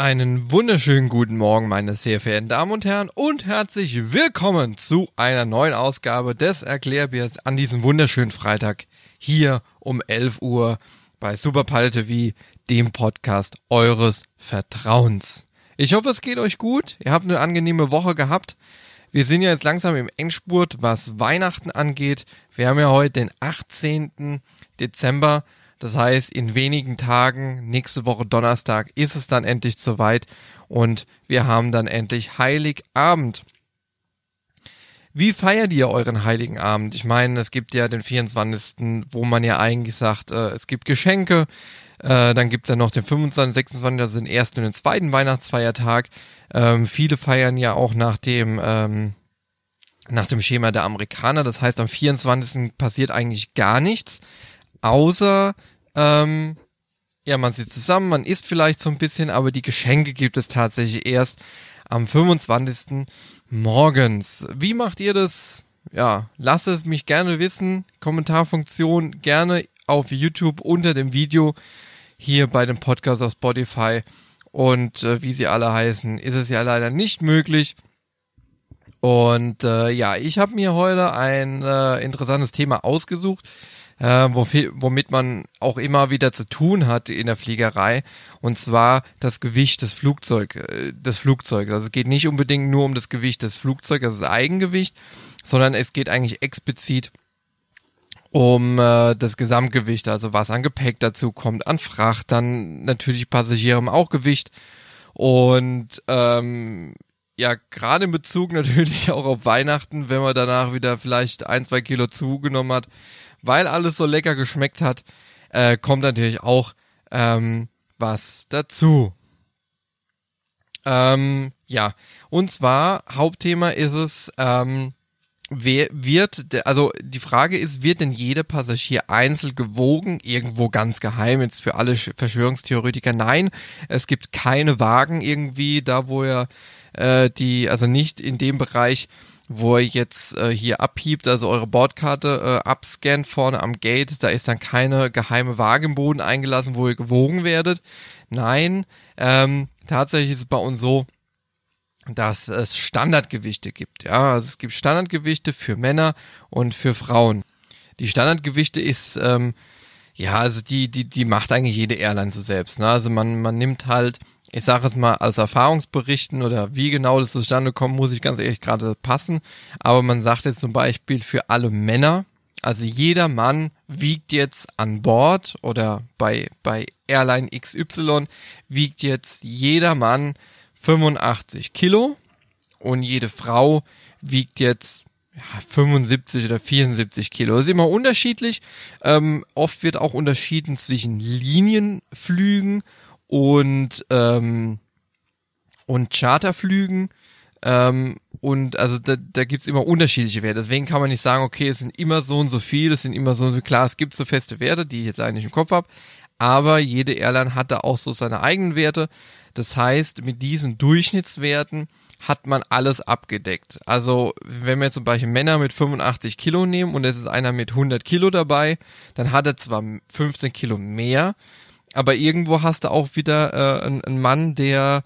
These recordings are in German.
Einen wunderschönen guten Morgen, meine sehr verehrten Damen und Herren, und herzlich willkommen zu einer neuen Ausgabe des Erklärbiers an diesem wunderschönen Freitag hier um 11 Uhr bei Super TV, dem Podcast eures Vertrauens. Ich hoffe, es geht euch gut. Ihr habt eine angenehme Woche gehabt. Wir sind ja jetzt langsam im Endspurt, was Weihnachten angeht. Wir haben ja heute den 18. Dezember. Das heißt, in wenigen Tagen, nächste Woche Donnerstag, ist es dann endlich soweit und wir haben dann endlich Heiligabend. Wie feiert ihr euren Heiligen Abend? Ich meine, es gibt ja den 24., wo man ja eigentlich sagt, äh, es gibt Geschenke. Äh, dann gibt's ja noch den 25., 26., das sind den ersten und den zweiten Weihnachtsfeiertag. Ähm, viele feiern ja auch nach dem, ähm, nach dem Schema der Amerikaner. Das heißt, am 24. passiert eigentlich gar nichts außer ähm, ja, man sitzt zusammen, man isst vielleicht so ein bisschen, aber die Geschenke gibt es tatsächlich erst am 25. morgens. Wie macht ihr das? Ja, lasst es mich gerne wissen. Kommentarfunktion gerne auf YouTube unter dem Video hier bei dem Podcast auf Spotify. Und äh, wie sie alle heißen, ist es ja leider nicht möglich. Und äh, ja, ich habe mir heute ein äh, interessantes Thema ausgesucht äh, womit man auch immer wieder zu tun hat in der Fliegerei, und zwar das Gewicht des Flugzeug, äh, des Flugzeugs. Also es geht nicht unbedingt nur um das Gewicht des Flugzeugs, also das Eigengewicht, sondern es geht eigentlich explizit um äh, das Gesamtgewicht, also was an Gepäck dazu kommt, an Fracht, dann natürlich Passagiere haben auch Gewicht und ähm, ja, gerade in Bezug natürlich auch auf Weihnachten, wenn man danach wieder vielleicht ein, zwei Kilo zugenommen hat, weil alles so lecker geschmeckt hat, äh, kommt natürlich auch ähm, was dazu. Ähm, ja, und zwar Hauptthema ist es, ähm, wer wird, also die Frage ist, wird denn jeder Passagier einzeln gewogen, irgendwo ganz geheim, jetzt für alle Verschwörungstheoretiker? Nein, es gibt keine Wagen irgendwie, da wo er äh, die, also nicht in dem Bereich, wo ihr jetzt äh, hier abhiebt, also eure Bordkarte äh, abscannt vorne am Gate, da ist dann keine geheime Waage im Boden eingelassen, wo ihr gewogen werdet. Nein, ähm, tatsächlich ist es bei uns so, dass es Standardgewichte gibt. Ja, also es gibt Standardgewichte für Männer und für Frauen. Die Standardgewichte ist ähm, ja, also die die die macht eigentlich jede Airline so selbst. Ne? Also man man nimmt halt ich sage es mal, als Erfahrungsberichten oder wie genau das zustande kommt, muss ich ganz ehrlich gerade passen. Aber man sagt jetzt zum Beispiel für alle Männer, also jeder Mann wiegt jetzt an Bord oder bei, bei Airline XY wiegt jetzt jeder Mann 85 Kilo und jede Frau wiegt jetzt ja, 75 oder 74 Kilo. Das ist immer unterschiedlich. Ähm, oft wird auch unterschieden zwischen Linienflügen und ähm, und Charterflügen ähm, und also da, da gibt's immer unterschiedliche Werte. Deswegen kann man nicht sagen, okay, es sind immer so und so viel, es sind immer so und so klar, es gibt so feste Werte, die ich jetzt eigentlich im Kopf habe, aber jede Airline hat da auch so seine eigenen Werte. Das heißt, mit diesen Durchschnittswerten hat man alles abgedeckt. Also, wenn wir zum Beispiel Männer mit 85 Kilo nehmen und es ist einer mit 100 Kilo dabei, dann hat er zwar 15 Kilo mehr, aber irgendwo hast du auch wieder äh, einen, einen Mann, der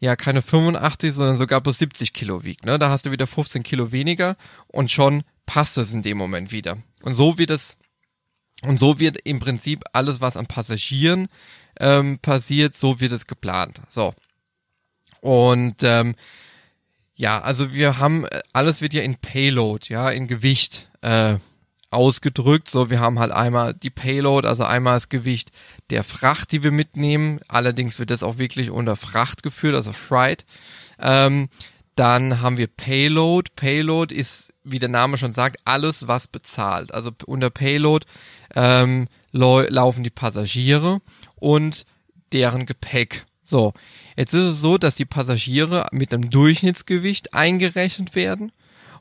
ja keine 85, sondern sogar bloß 70 Kilo wiegt. Ne? Da hast du wieder 15 Kilo weniger und schon passt es in dem Moment wieder. Und so wird es und so wird im Prinzip alles, was an Passagieren ähm, passiert, so wird es geplant. So. Und ähm, ja, also wir haben, alles wird ja in Payload, ja, in Gewicht äh, ausgedrückt. So, wir haben halt einmal die Payload, also einmal das Gewicht der Fracht, die wir mitnehmen. Allerdings wird das auch wirklich unter Fracht geführt, also Freight. Ähm, dann haben wir Payload. Payload ist, wie der Name schon sagt, alles, was bezahlt. Also unter Payload ähm, laufen die Passagiere und deren Gepäck. So, jetzt ist es so, dass die Passagiere mit einem Durchschnittsgewicht eingerechnet werden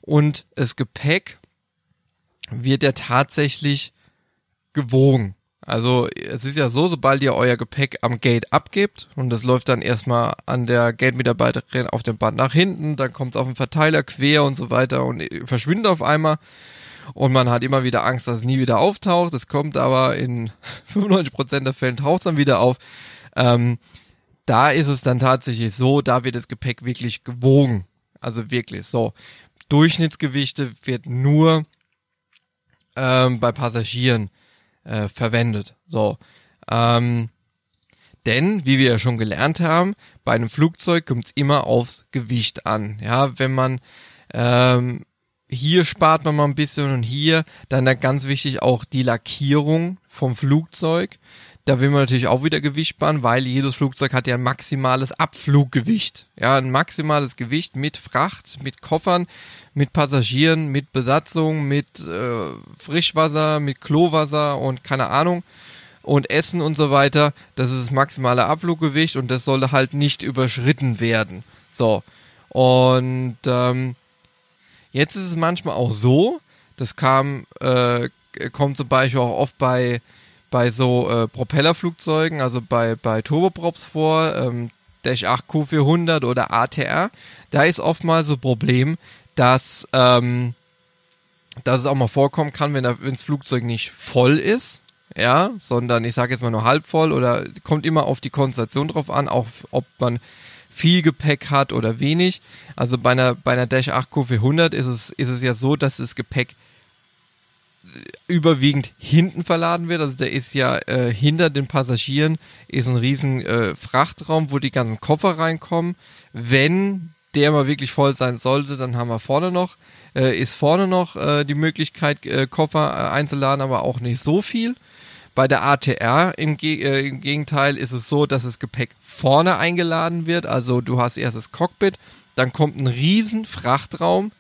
und das Gepäck wird ja tatsächlich gewogen. Also es ist ja so, sobald ihr euer Gepäck am Gate abgebt und das läuft dann erstmal an der Gate-Mitarbeiterin auf dem Band nach hinten, dann kommt es auf den Verteiler quer und so weiter und verschwindet auf einmal und man hat immer wieder Angst, dass es nie wieder auftaucht. Es kommt aber in 95% der Fällen taucht es dann wieder auf. Ähm, da ist es dann tatsächlich so, da wird das Gepäck wirklich gewogen. Also wirklich so. Durchschnittsgewichte wird nur ähm, bei Passagieren äh, verwendet. So. Ähm, denn, wie wir ja schon gelernt haben, bei einem Flugzeug kommt es immer aufs Gewicht an. Ja, wenn man ähm, hier spart man mal ein bisschen und hier dann da ganz wichtig auch die Lackierung vom Flugzeug. Da will man natürlich auch wieder Gewicht sparen, weil jedes Flugzeug hat ja ein maximales Abfluggewicht. Ja, ein maximales Gewicht mit Fracht, mit Koffern, mit Passagieren, mit Besatzung, mit äh, Frischwasser, mit Klowasser und keine Ahnung und Essen und so weiter. Das ist das maximale Abfluggewicht und das sollte halt nicht überschritten werden. So. Und ähm, jetzt ist es manchmal auch so, das kam, äh, kommt zum Beispiel auch oft bei bei so äh, Propellerflugzeugen, also bei, bei Turboprops vor, ähm, Dash 8 Q400 oder ATR, da ist oftmals so Problem, dass, ähm, dass es auch mal vorkommen kann, wenn, das Flugzeug nicht voll ist, ja, sondern ich sage jetzt mal nur halb voll oder kommt immer auf die Konstellation drauf an, auch ob man viel Gepäck hat oder wenig. Also bei einer, bei einer Dash 8 Q400 ist es, ist es ja so, dass das Gepäck überwiegend hinten verladen wird. Also der ist ja äh, hinter den Passagieren ist ein riesen äh, Frachtraum, wo die ganzen Koffer reinkommen. Wenn der mal wirklich voll sein sollte, dann haben wir vorne noch, äh, ist vorne noch äh, die Möglichkeit, äh, Koffer äh, einzuladen, aber auch nicht so viel. Bei der ATR im, Ge äh, im Gegenteil ist es so, dass das Gepäck vorne eingeladen wird. Also du hast erst das Cockpit, dann kommt ein riesen Frachtraum,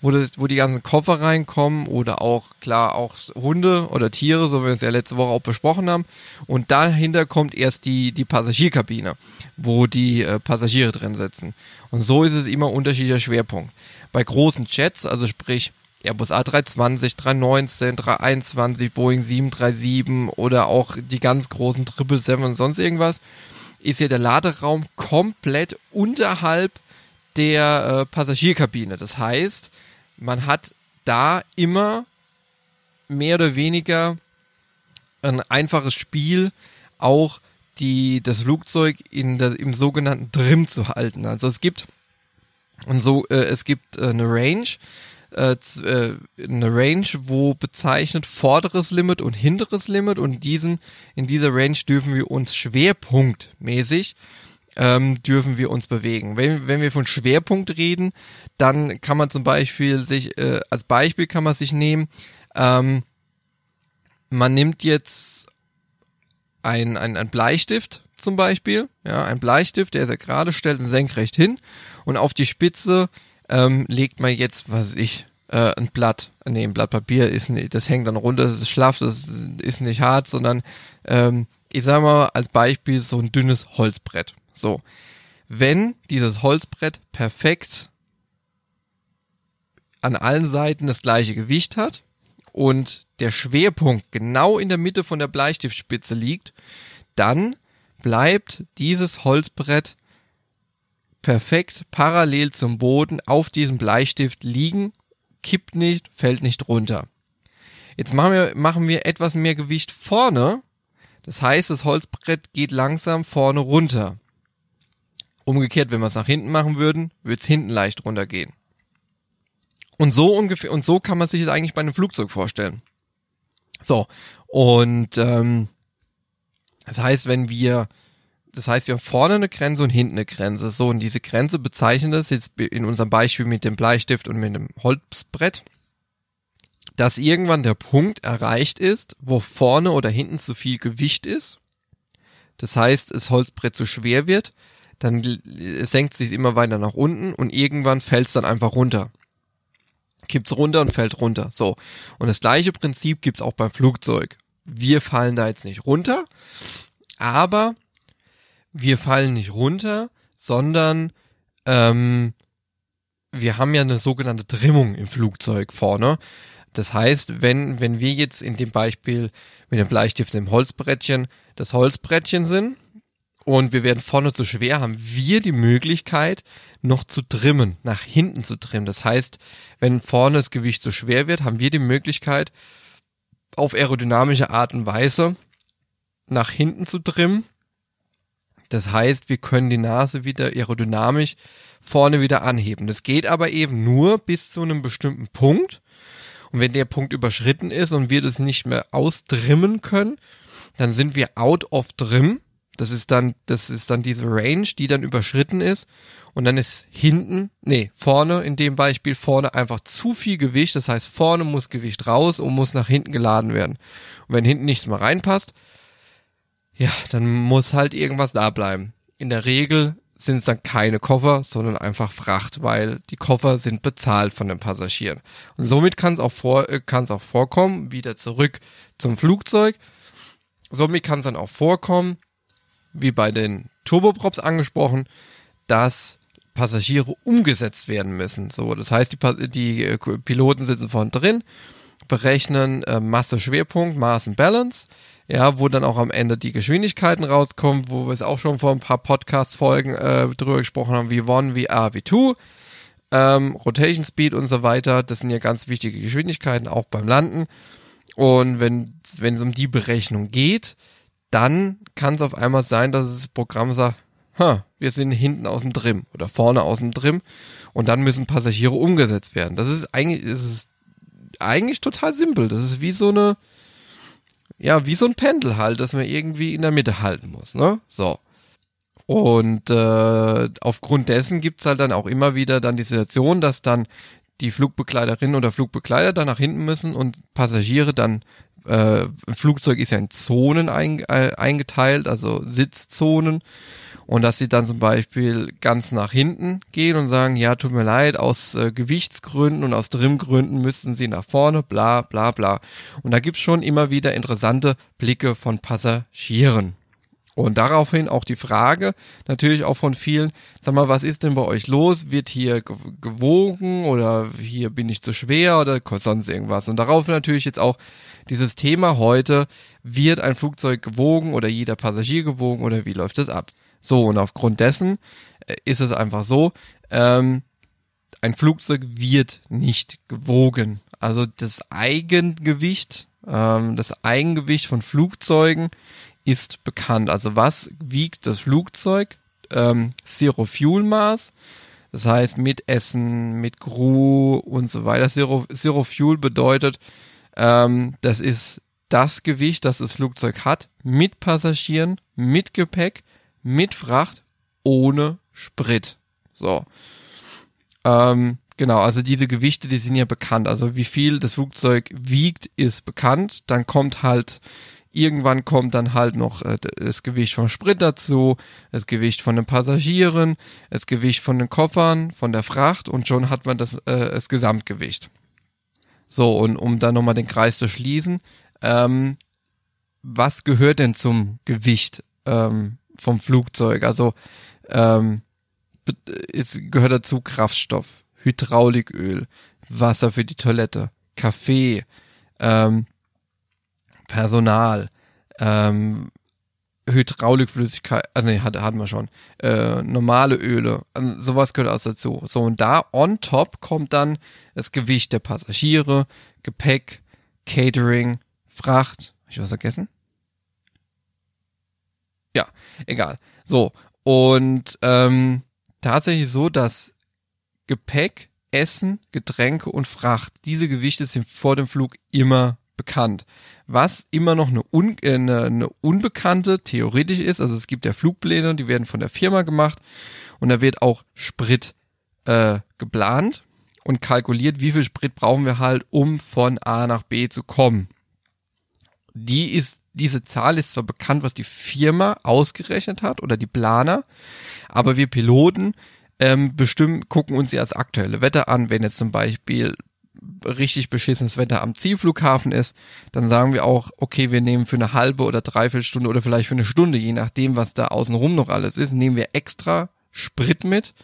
wo, das, wo die ganzen Koffer reinkommen oder auch, klar, auch Hunde oder Tiere, so wie wir es ja letzte Woche auch besprochen haben. Und dahinter kommt erst die, die Passagierkabine, wo die äh, Passagiere drin sitzen. Und so ist es immer unterschiedlicher Schwerpunkt. Bei großen Jets, also sprich Airbus A320, 319, 321, Boeing 737 oder auch die ganz großen 777 und sonst irgendwas, ist hier der Laderaum komplett unterhalb der äh, Passagierkabine. Das heißt, man hat da immer mehr oder weniger ein einfaches Spiel, auch die, das Flugzeug in der, im sogenannten Trim zu halten. Also es gibt, und so, äh, es gibt äh, eine Range, äh, äh, eine Range, wo bezeichnet vorderes Limit und hinteres Limit und diesen, in dieser Range dürfen wir uns schwerpunktmäßig ähm, dürfen wir uns bewegen. Wenn, wenn wir von Schwerpunkt reden, dann kann man zum Beispiel sich, äh, als Beispiel kann man sich nehmen, ähm, man nimmt jetzt ein, ein, ein Bleistift zum Beispiel, ja, ein Bleistift, der ist ja gerade, stellt ihn senkrecht hin und auf die Spitze ähm, legt man jetzt, was ich, äh, ein Blatt, nee, ein Blatt Papier ist nicht, das hängt dann runter, das ist schlaff, das ist nicht hart, sondern ähm, ich sag mal als Beispiel so ein dünnes Holzbrett. So, wenn dieses Holzbrett perfekt an allen Seiten das gleiche Gewicht hat und der Schwerpunkt genau in der Mitte von der Bleistiftspitze liegt, dann bleibt dieses Holzbrett perfekt parallel zum Boden auf diesem Bleistift liegen, kippt nicht, fällt nicht runter. Jetzt machen wir, machen wir etwas mehr Gewicht vorne. Das heißt, das Holzbrett geht langsam vorne runter. Umgekehrt, wenn wir es nach hinten machen würden, würde es hinten leicht runtergehen. Und so ungefähr, und so kann man sich es eigentlich bei einem Flugzeug vorstellen. So, und ähm, das heißt, wenn wir, das heißt, wir haben vorne eine Grenze und hinten eine Grenze. So, und diese Grenze bezeichnet das jetzt in unserem Beispiel mit dem Bleistift und mit dem Holzbrett, dass irgendwann der Punkt erreicht ist, wo vorne oder hinten zu viel Gewicht ist. Das heißt, das Holzbrett zu schwer wird, dann senkt sich immer weiter nach unten und irgendwann fällt es dann einfach runter. Kippt's runter und fällt runter. So. Und das gleiche Prinzip gibt's auch beim Flugzeug. Wir fallen da jetzt nicht runter, aber wir fallen nicht runter, sondern ähm, wir haben ja eine sogenannte Trimmung im Flugzeug vorne. Das heißt, wenn, wenn wir jetzt in dem Beispiel mit dem Bleistift im Holzbrettchen das Holzbrettchen sind, und wir werden vorne zu schwer, haben wir die Möglichkeit, noch zu trimmen, nach hinten zu trimmen. Das heißt, wenn vorne das Gewicht zu schwer wird, haben wir die Möglichkeit, auf aerodynamische Art und Weise nach hinten zu trimmen, Das heißt, wir können die Nase wieder aerodynamisch vorne wieder anheben. Das geht aber eben nur bis zu einem bestimmten Punkt. Und wenn der Punkt überschritten ist und wir das nicht mehr ausdrimmen können, dann sind wir out of trim. Das ist dann, das ist dann diese Range, die dann überschritten ist. Und dann ist hinten, nee, vorne, in dem Beispiel vorne einfach zu viel Gewicht. Das heißt, vorne muss Gewicht raus und muss nach hinten geladen werden. Und wenn hinten nichts mehr reinpasst, ja, dann muss halt irgendwas da bleiben. In der Regel sind es dann keine Koffer, sondern einfach Fracht, weil die Koffer sind bezahlt von den Passagieren. Und somit kann es auch, vor, äh, kann's auch vorkommen, wieder zurück zum Flugzeug. Somit kann es dann auch vorkommen, wie bei den Turboprops angesprochen, dass Passagiere umgesetzt werden müssen. So, das heißt, die, die äh, Piloten sitzen vorne drin, berechnen äh, Masse, Schwerpunkt, Maß und Balance, ja, wo dann auch am Ende die Geschwindigkeiten rauskommen, wo wir es auch schon vor ein paar Podcast-Folgen äh, drüber gesprochen haben, wie One, wie A, wie Two, ähm, Rotation Speed und so weiter. Das sind ja ganz wichtige Geschwindigkeiten, auch beim Landen. Und wenn es um die Berechnung geht, dann kann es auf einmal sein, dass das Programm sagt, ha, wir sind hinten aus dem Trim oder vorne aus dem Trim und dann müssen Passagiere umgesetzt werden. Das ist eigentlich, das ist eigentlich total simpel. Das ist wie so eine, ja, wie so ein Pendel halt, das man irgendwie in der Mitte halten muss, ne? So. Und äh, aufgrund dessen gibt's halt dann auch immer wieder dann die Situation, dass dann die Flugbegleiterin oder Flugbegleiter dann nach hinten müssen und Passagiere dann äh, ein Flugzeug ist ja in Zonen ein, äh, eingeteilt, also Sitzzonen und dass sie dann zum Beispiel ganz nach hinten gehen und sagen, ja, tut mir leid, aus äh, Gewichtsgründen und aus Trimgründen müssten sie nach vorne, bla bla bla. Und da gibt's schon immer wieder interessante Blicke von Passagieren. Und daraufhin auch die Frage, natürlich auch von vielen, sag mal, was ist denn bei euch los? Wird hier gewogen oder hier bin ich zu schwer oder sonst irgendwas? Und darauf natürlich jetzt auch dieses Thema heute, wird ein Flugzeug gewogen oder jeder Passagier gewogen oder wie läuft es ab? So, und aufgrund dessen äh, ist es einfach so, ähm, ein Flugzeug wird nicht gewogen. Also das Eigengewicht, ähm, das Eigengewicht von Flugzeugen ist bekannt. Also was wiegt das Flugzeug? Ähm, Zero Fuel Maß. Das heißt mit Essen, mit Crew und so weiter. Zero, Zero Fuel bedeutet, ähm, das ist das Gewicht, das das Flugzeug hat, mit Passagieren, mit Gepäck mit Fracht ohne Sprit. So. Ähm, genau, also diese Gewichte, die sind ja bekannt. Also wie viel das Flugzeug wiegt, ist bekannt. Dann kommt halt, irgendwann kommt dann halt noch äh, das Gewicht vom Sprit dazu, das Gewicht von den Passagieren, das Gewicht von den Koffern, von der Fracht und schon hat man das, äh, das Gesamtgewicht. So, und um dann nochmal den Kreis zu schließen, ähm, was gehört denn zum Gewicht? Ähm, vom Flugzeug. Also ähm, es gehört dazu Kraftstoff, Hydrauliköl, Wasser für die Toilette, Kaffee, ähm, Personal, ähm, Hydraulikflüssigkeit, also nee, hat, hatten wir schon, äh, normale Öle, also sowas gehört alles dazu. So, und da on top kommt dann das Gewicht der Passagiere, Gepäck, Catering, Fracht. Hab ich was vergessen? Ja, egal. So, und ähm, tatsächlich so, dass Gepäck, Essen, Getränke und Fracht, diese Gewichte sind vor dem Flug immer bekannt. Was immer noch eine, un, äh, eine, eine unbekannte theoretisch ist, also es gibt ja Flugpläne, die werden von der Firma gemacht und da wird auch Sprit äh, geplant und kalkuliert, wie viel Sprit brauchen wir halt, um von A nach B zu kommen. Die ist diese Zahl ist zwar bekannt, was die Firma ausgerechnet hat oder die Planer, aber wir Piloten ähm, bestimmen, gucken uns ja das aktuelle Wetter an. Wenn jetzt zum Beispiel richtig beschissenes Wetter am Zielflughafen ist, dann sagen wir auch, okay, wir nehmen für eine halbe oder dreiviertel Stunde oder vielleicht für eine Stunde, je nachdem, was da außenrum noch alles ist, nehmen wir extra Sprit mit,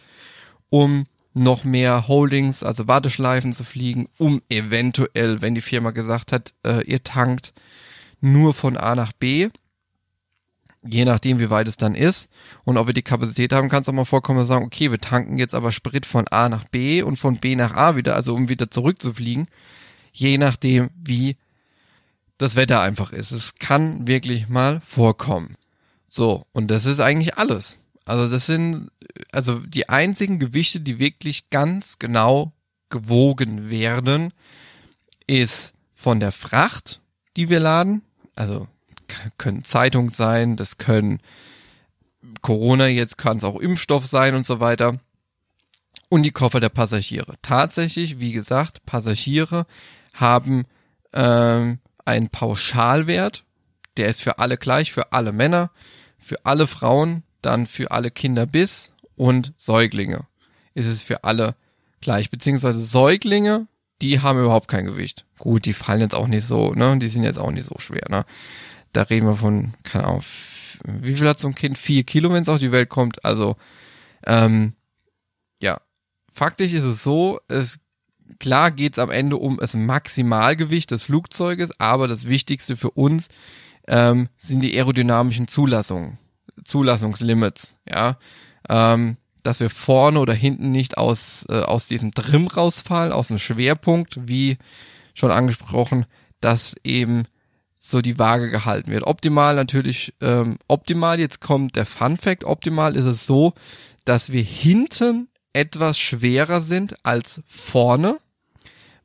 um noch mehr Holdings, also Warteschleifen zu fliegen, um eventuell, wenn die Firma gesagt hat, äh, ihr tankt, nur von A nach B, je nachdem, wie weit es dann ist. Und ob wir die Kapazität haben, kann es auch mal vorkommen, wir sagen, okay, wir tanken jetzt aber Sprit von A nach B und von B nach A wieder, also um wieder zurückzufliegen, je nachdem, wie das Wetter einfach ist. Es kann wirklich mal vorkommen. So, und das ist eigentlich alles. Also das sind also die einzigen Gewichte, die wirklich ganz genau gewogen werden, ist von der Fracht, die wir laden. Also können Zeitungen sein, das können Corona, jetzt kann es auch Impfstoff sein und so weiter. Und die Koffer der Passagiere. Tatsächlich, wie gesagt, Passagiere haben ähm, einen Pauschalwert, der ist für alle gleich, für alle Männer, für alle Frauen, dann für alle Kinder bis und Säuglinge ist es für alle gleich. Beziehungsweise Säuglinge, die haben überhaupt kein Gewicht. Gut, die fallen jetzt auch nicht so, ne? Die sind jetzt auch nicht so schwer, ne? Da reden wir von, keine Ahnung, wie viel hat so ein Kind? Vier Kilo, wenn es auf die Welt kommt. Also, ähm, ja. Faktisch ist es so, es klar geht es am Ende um das Maximalgewicht des Flugzeuges, aber das Wichtigste für uns ähm, sind die aerodynamischen Zulassungen, Zulassungslimits, ja, ähm, dass wir vorne oder hinten nicht aus äh, aus diesem Trim rausfallen, aus dem Schwerpunkt, wie schon angesprochen, dass eben so die Waage gehalten wird. Optimal natürlich, ähm, optimal, jetzt kommt der Fun Fact, optimal ist es so, dass wir hinten etwas schwerer sind als vorne.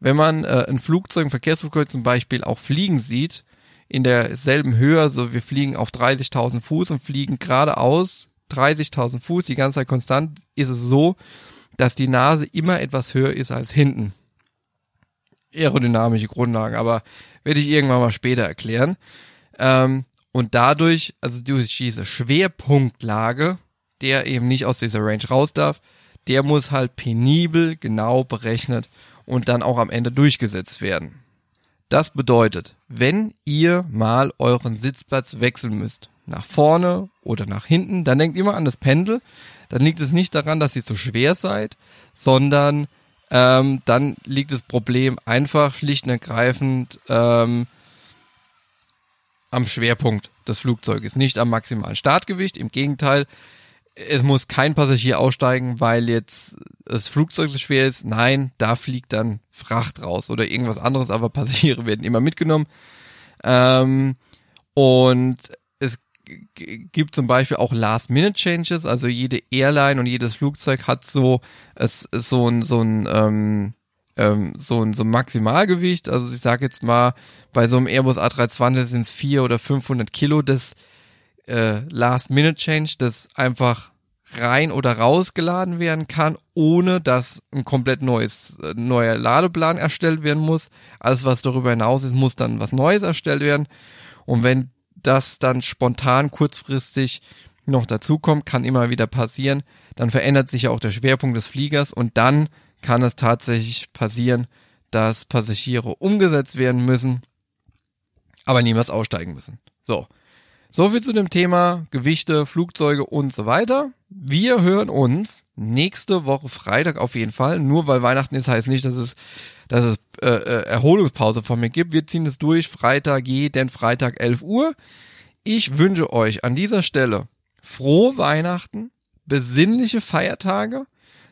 Wenn man äh, ein Flugzeug, ein Verkehrsflugzeug zum Beispiel auch fliegen sieht, in derselben Höhe, also wir fliegen auf 30.000 Fuß und fliegen geradeaus 30.000 Fuß, die ganze Zeit konstant, ist es so, dass die Nase immer etwas höher ist als hinten. Aerodynamische Grundlagen, aber werde ich irgendwann mal später erklären. Ähm, und dadurch, also durch diese Schwerpunktlage, der eben nicht aus dieser Range raus darf, der muss halt penibel genau berechnet und dann auch am Ende durchgesetzt werden. Das bedeutet, wenn ihr mal euren Sitzplatz wechseln müsst, nach vorne oder nach hinten, dann denkt immer an das Pendel. Dann liegt es nicht daran, dass ihr zu schwer seid, sondern ähm, dann liegt das Problem einfach schlicht und ergreifend ähm, am Schwerpunkt des Flugzeuges, nicht am maximalen Startgewicht. Im Gegenteil, es muss kein Passagier aussteigen, weil jetzt das Flugzeug so schwer ist. Nein, da fliegt dann Fracht raus oder irgendwas anderes, aber Passagiere werden immer mitgenommen. Ähm, und gibt zum Beispiel auch Last-Minute-Changes, also jede Airline und jedes Flugzeug hat so, es, so ein, so ein, ähm, ähm, so ein, so ein Maximalgewicht. Also ich sage jetzt mal, bei so einem Airbus A320 sind es 400 oder 500 Kilo des äh, Last-Minute-Change, das einfach rein oder rausgeladen werden kann, ohne dass ein komplett neues, äh, neuer Ladeplan erstellt werden muss. Alles, was darüber hinaus ist, muss dann was Neues erstellt werden. Und wenn das dann spontan kurzfristig noch dazukommt, kann immer wieder passieren, dann verändert sich ja auch der Schwerpunkt des Fliegers und dann kann es tatsächlich passieren, dass Passagiere umgesetzt werden müssen, aber niemals aussteigen müssen. So. So viel zu dem Thema Gewichte, Flugzeuge und so weiter. Wir hören uns nächste Woche Freitag auf jeden Fall. Nur weil Weihnachten ist, heißt nicht, dass es, dass es äh, äh Erholungspause von mir gibt. Wir ziehen es durch. Freitag jeden Freitag 11 Uhr. Ich wünsche euch an dieser Stelle frohe Weihnachten, besinnliche Feiertage.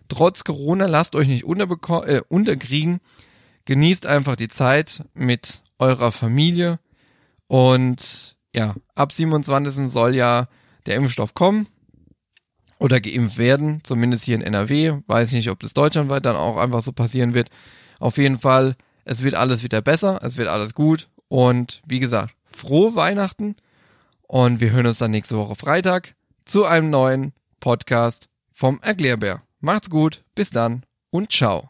Trotz Corona lasst euch nicht äh, unterkriegen. Genießt einfach die Zeit mit eurer Familie und ja, ab 27. soll ja der Impfstoff kommen oder geimpft werden, zumindest hier in NRW. Weiß nicht, ob das deutschlandweit dann auch einfach so passieren wird. Auf jeden Fall, es wird alles wieder besser, es wird alles gut und wie gesagt, frohe Weihnachten und wir hören uns dann nächste Woche Freitag zu einem neuen Podcast vom Erklärbär. Macht's gut, bis dann und ciao.